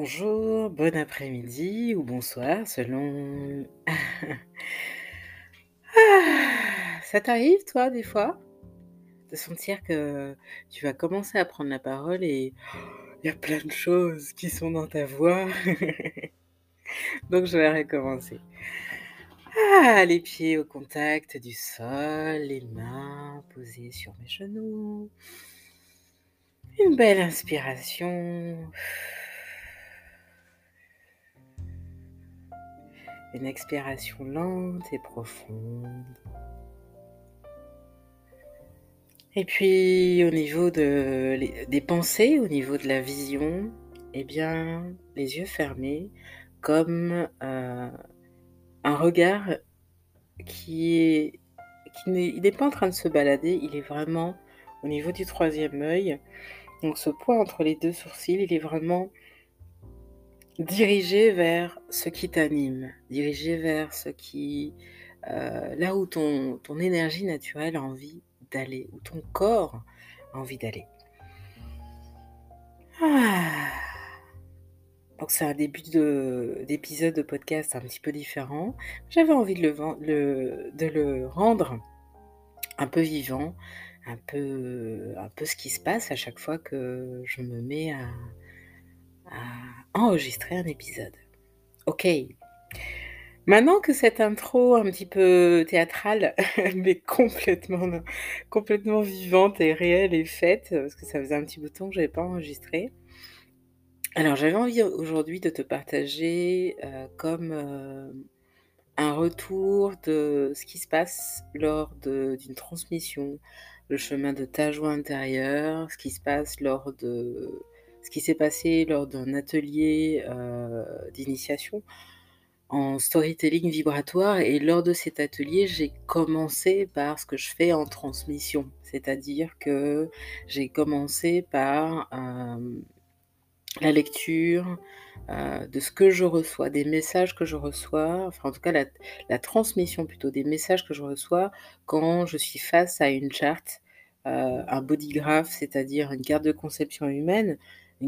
Bonjour, bon après-midi ou bonsoir selon! Ça t'arrive toi des fois? De sentir que tu vas commencer à prendre la parole et il y a plein de choses qui sont dans ta voix? Donc je vais recommencer. Ah! Les pieds au contact du sol, les mains posées sur mes genoux. Une belle inspiration. Une expiration lente et profonde. Et puis au niveau des pensées, au niveau de la vision, eh bien, les yeux fermés comme, heu, un regard qui est qui n'est pas en train de se balader, il est vraiment au niveau du troisième œil. Donc ce point entre les 2 sourcils, il est vraiment dirigé vers ce qui t'anime, dirigé vers ce qui, heu, là où ton ton énergie naturelle a envie d'aller, où ton corps a envie d'aller. Ah! Donc c'est un début de d'épisode de podcast un petit peu différent. J'avais envie de le de le rendre un peu vivant, un peu un peu ce qui se passe à chaque fois que je me mets à enregistrer un épisode. OK. Maintenant que cette intro un petit peu théâtrale, mais complètement complètement vivante et réelle est faite, parce que ça faisait un petit bout de temps que j'avais pas enregistré. Alors j'avais envie aujourd'hui de te partager, heu, comme, heu, un retour de ce qui se passe lors d'une transmission, le chemin de ta joie intérieure, ce qui se passe lors de ce qui s'est passé lors d'un atelier, heu, d'initiation en storytelling vibratoire et lors de cet atelier, j'ai commencé par ce que je fais en transmission. C'est-à-dire que j'ai commencé par, hem, la lecture, heu, de ce que je reçois, des messages que je reçois, enfin en tout cas la transmission plutôt des messages que je reçois quand je suis face à une charte, un body graph, c'est-à-dire une carte de conception humaine,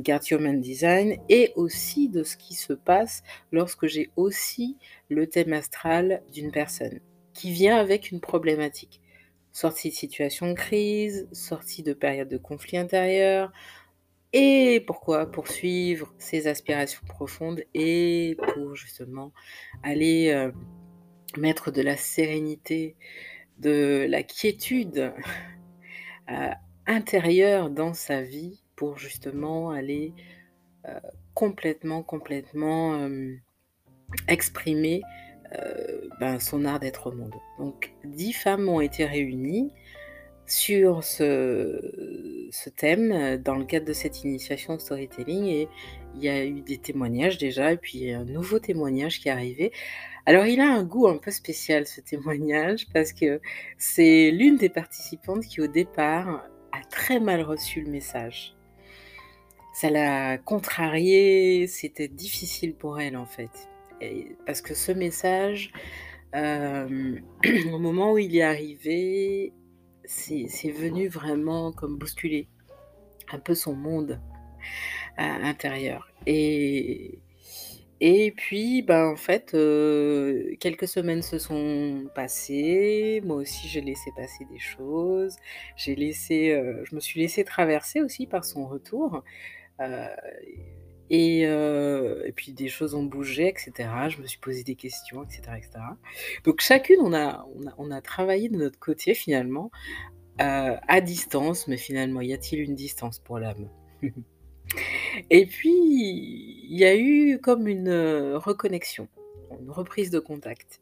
carte Human Design et aussi de ce qui se passe lorsque j'ai aussi le thème astral d'une personne qui vient avec une problématique. Sortie de situation de crise, sortie de période de conflit intérieur et pourquoi? Poursuivre ses aspirations profondes et pour justement aller, heu, mettre de la sérénité, de la quiétude, heu, intérieure dans sa vie pour justement aller, heu, complètement, complètement, hem, exprimer, heu, ben, son art d'être au monde. Donc 10 femmes ont été réunies sur ce thème, dans le cadre de cette initiation storytelling et il y a eu des témoignages déjà et puis un nouveau témoignage qui est arrivé. Alors il a un goût un peu spécial ce témoignage parce que c'est l'une des participantes qui au départ a très mal reçu le message. Ça l'a contrariée, c'était difficile pour elle en fait. Parce que ce message, hem, au moment où il est arrivé, c'est venu vraiment comme bousculer un peu son monde, heu, intérieur. Et et puis, ben, en fait, heu, quelques semaines se sont passées, moi aussi j'ai laissé passer des choses, laissé, je me suis laissée traverser aussi par son retour, et heu et puis des choses ont bougé et cetera. Je me suis posé des questions et cetera et cetera. Donc chacune on a on a on a travaillé de notre côté finalement, heu, à distance, mais finalement y a-t-il une distance pour l'âme? Et puis, il y a eu comme une, reconnexion, une reprise de contact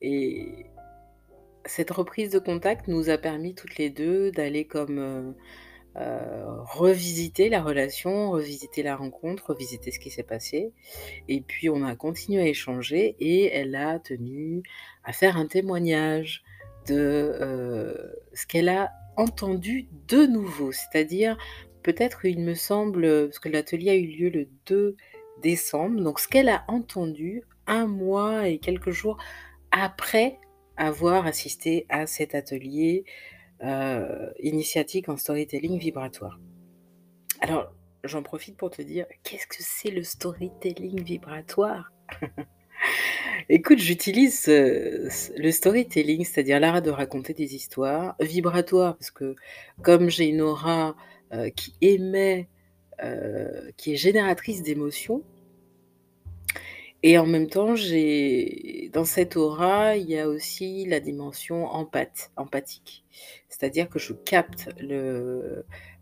et cette reprise de contact nous a permis toutes les 2 d'aller comme, heu, revisiter la relation, revisiter la rencontre, revisiter ce qui s'est passé et puis on a continué à échanger et elle a tenu à faire un témoignage de, heu, ce qu'elle a entendu de nouveau. C'est-à-dire peut-être il me semble, parce que l'atelier a eu lieu le 2 décembre, donc ce qu'elle a entendu 1 mois et quelques jours après avoir assisté à cet atelier, heu, initiatique en storytelling vibratoire. Alors j'en profite pour te dire: «Qu'est-ce que c'est le storytelling vibratoire?» Écoute, j'utilise, heu, c le storytelling, c'est-à-dire l'art de raconter des histoires, vibratoire parce que comme j'ai une aura, heu, qui émet, qui est génératrice d'émotions et en même temps, j'ai dans cette aura, il y a aussi la dimension empath empathique. C'est-à-dire que je capte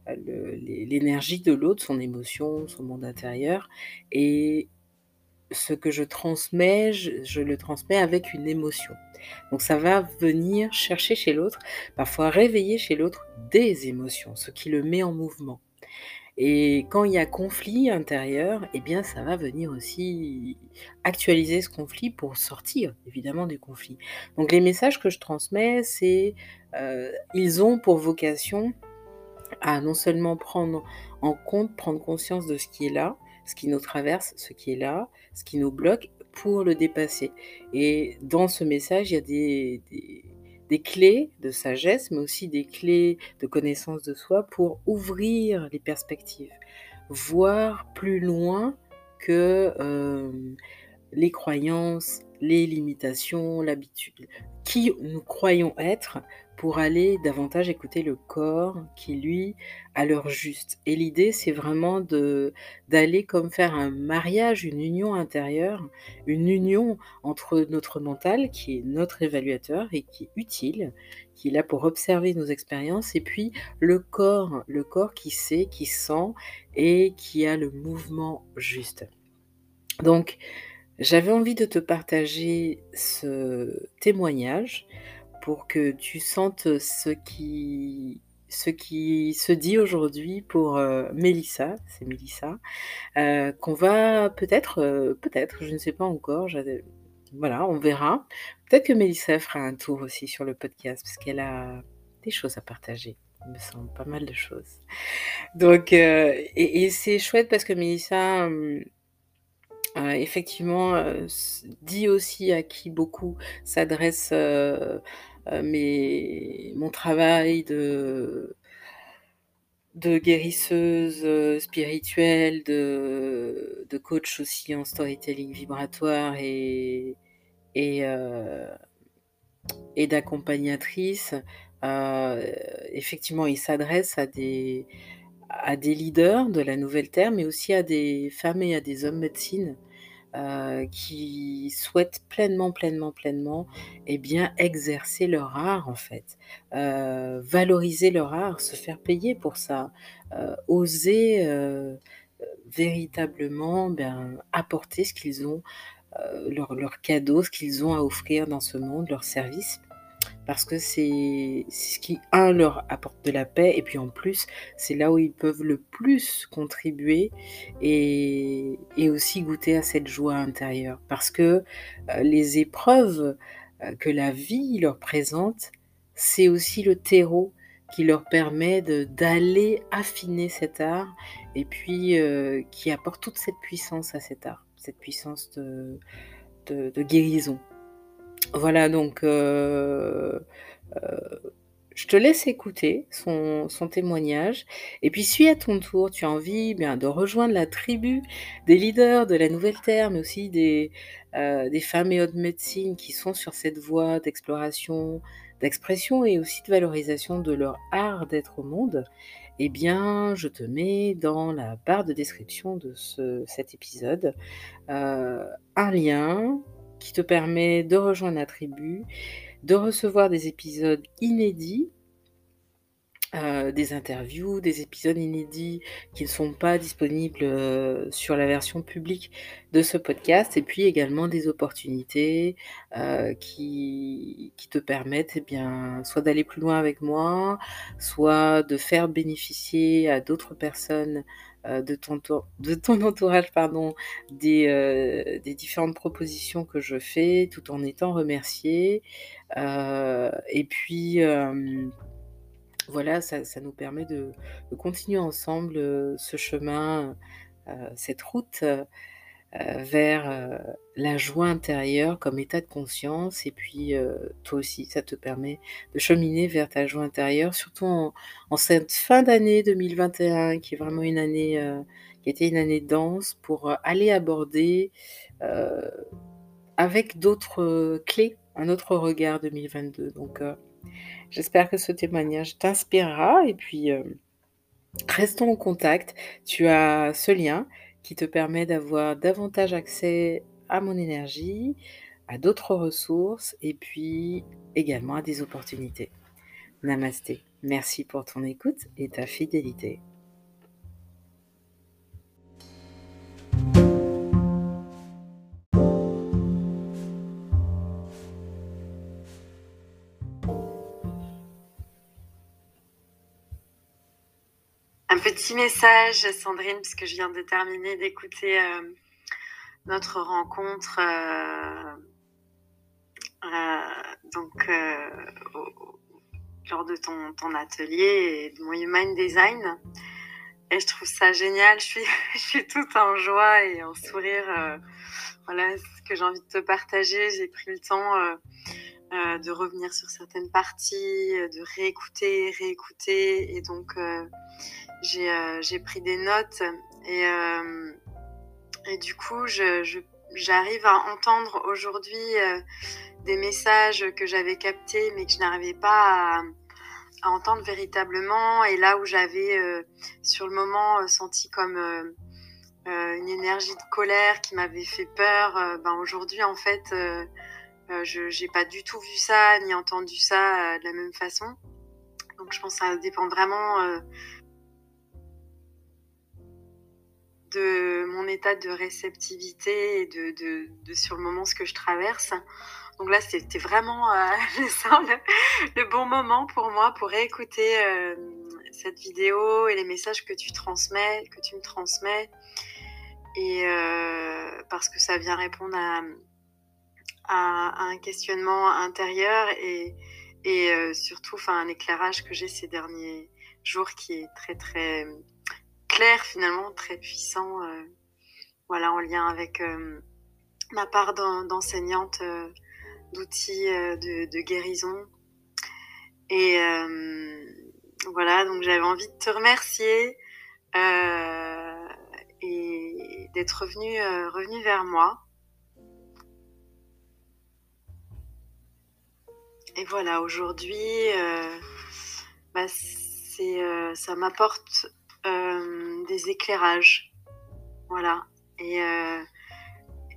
l'énergie de l'autre, son émotion, son monde intérieur et ce que je transmets, je le transmets avec une émotion. Donc ça va venir chercher chez l'autre, parfois réveiller chez l'autre des émotions, ce qui le met en mouvement et quand il y a conflit intérieur et bien, ça va venir aussi actualiser ce conflit pour sortir évidemment du conflit. Donc les messages que je transmets, c'est, heu, ils ont pour vocation à non seulement prendre en compte, prendre conscience de ce qui est là, ce qui nous traverse, ce qui est là, ce qui nous bloque pour le dépasser et dans ce message, il y a des des clés de sagesse, mais aussi des clés de connaissance de soi pour ouvrir les perspectives. Voir plus loin que, hem, les croyances, les limitations, l'habitude. Qui nous croyons être pour aller davantage écouter le corps qui lui a l'heure juste et l'idée, c'est vraiment de d'aller comme faire un mariage, une union intérieure, une union entre notre mental qui est notre évaluateur et qui est utile, qui est là pour observer nos expériences et puis le corps, le corps qui sait, qui sent et qui a le mouvement juste. Donc j'avais envie de te partager ce témoignage pour que tu sentes ce qui ce qui se dit aujourd'hui pour, heu, Mélissa, c'est Mélissa, heu, qu'on va peut-être, heu, peut-être, je ne sais pas encore, voilà, on verra. Peut-être que Mélissa fera un tour aussi sur le podcast parce qu'elle a des choses à partager, il me semble, pas mal de choses. Donc et et c'est chouette parce que Mélissa, heu, effectivement, heu, s dit aussi à qui beaucoup s'adresse, mes mon travail de guérisseuse, spirituelle, de coach aussi en storytelling vibratoire et et et d'accompagnatrice. Effectivement, il s'adresse à des à des leaders de la nouvelle terre, mais aussi à des femmes et à des hommes médecine, heu, qui souhaitent pleinement, pleinement, pleinement et bien exercer leur art en fait. Heu, valoriser leur art, se faire payer pour ça, heu, oser, véritablement, ben, apporter ce qu'ils ont, leur leur cadeau, ce qu'ils ont à offrir dans ce monde, leur service. Parce que c'est ce qui, 1 leur apporte de la paix et puis en plus, c'est là où ils peuvent le plus contribuer et et aussi goûter à cette joie intérieure. Parce que, heu, les épreuves, heu, que la vie leur présente, c'est aussi le terreau qui leur permet d'aller affiner cet art et puis, heu, qui apporte toute cette puissance à cet art, cette puissance de de guérison. Voilà donc heu heu, je te laisse écouter son témoignage. Et puis si à ton tour. Tu as envie, bien, de rejoindre la tribu des leaders de la nouvelle terre, mais aussi des, des femmes et hommes médecine qui sont sur cette voie d'exploration, d'expression et aussi de valorisation de leur art d'être au monde. Et bien, je te mets dans la barre de description de ce cet épisode, un lien qui te permet de rejoindre la tribu, de recevoir des épisodes inédits heu, des interviews, des épisodes inédits qui ne sont pas disponibles, heu, sur la version publique de ce podcast et puis également des opportunités, heu, qui qui te permettent et bien, soit d'aller plus loin avec moi, soit de faire bénéficier à d'autres personnes, de ton tour de ton entourage, pardon, des, heu, des différentes propositions que je fais, tout en étant remerciée. Heu et puis, voilà, ça nous permet de continuer ensemble, ce chemin, cette route, vers la joie intérieure comme état de conscience. Et puis, toi aussi, ça te permet de cheminer vers ta joie intérieure, surtout en, cette fin d'année 2021, qui est vraiment une année, qui été une année dense, pour aller aborder avec d'autres clés, un autre regard 2022. Donc, j'espère que ce témoignage t'inspirera. Et puis, restons en contact. Tu as ce lien qui te permet d'avoir davantage accès à mon énergie, à d'autres ressources et puis également à des opportunités. Namasté. Merci pour ton écoute et ta fidélité. Petit message, Sandrine, parce que je viens de terminer d'écouter euh, notre rencontre euh, euh, donc lors de ton, ton, atelier et de mon Human Design. Et je trouve ça génial. Je suis, je suis toute en joie et en sourire. voilà ce que j'ai envie de te partager. J'ai pris le temps de revenir sur certaines parties, de réécouter, réécouter. Et donc, euh, j'ai pris des notes et, euh, du coup, j'arrive à entendre aujourd'hui euh, des messages que j'avais captés mais que je n'arrivais pas à, entendre véritablement. Et là où j'avais sur le moment senti comme une énergie de colère qui m'avait fait peur, ben aujourd'hui en fait, je n'ai pas du tout vu ça ni entendu ça de la même façon. Donc je pense que ça dépend vraiment de mon état de réceptivité et de, sur le moment ce que je traverse. Donc là, c'était vraiment euh, le, bon moment pour moi pour écouter euh, cette vidéo et les messages que tu transmets, que tu me transmets. Et euh, parce que ça vient répondre à, à, un questionnement intérieur et, et surtout enfin, un éclairage que j'ai ces derniers jours qui est très très clair finalement, très puissant, euh, voilà, en lien avec euh, ma part d'enseignante euh, d'outils de, guérison. Et voilà, donc j'avais envie de te remercier et d'être revenu, revenu vers moi. Et voilà, aujourd'hui, bah, ça m'apporte euh, des éclairages. Voilà. Et, euh,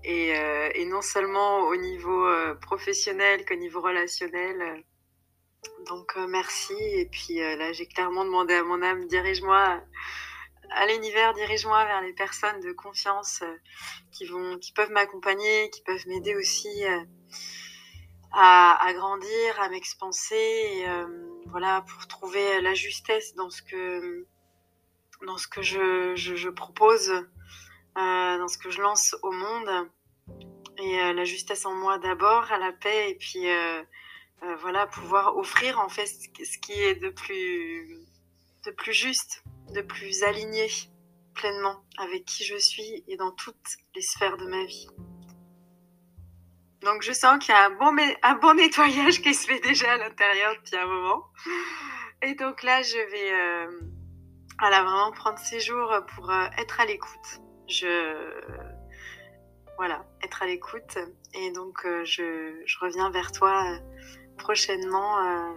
et, euh, et, non seulement au niveau professionnel qu'au niveau relationnel. Donc merci. Et puis là, j'ai clairement demandé à mon âme, dirige-moi à l'univers, dirige-moi vers les personnes de confiance qui vont, qui peuvent m'accompagner, qui peuvent m'aider aussi à, grandir, à m'expanser, voilà, pour trouver la justesse dans ce que dans ce que je, je, propose, euh, dans ce que je lance au monde. Et euh, la justesse en moi d'abord, à la paix, et puis euh, voilà, pouvoir offrir en fait ce qui est de plus, de plus juste, de plus aligné pleinement avec qui je suis et dans toutes les sphères de ma vie. Donc je sens qu'il y a un bon, un bon nettoyage qui se fait déjà à l'intérieur depuis un moment. Et donc là, je vais voilà, vraiment prendre ces jours pour euh, être à l'écoute. Je voilà, être à l'écoute. Et donc euh, je, reviens vers toi euh, prochainement.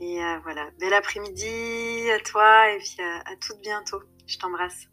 et voilà, bel après-midi à toi et puis à, à tout bientôt. Je t'embrasse.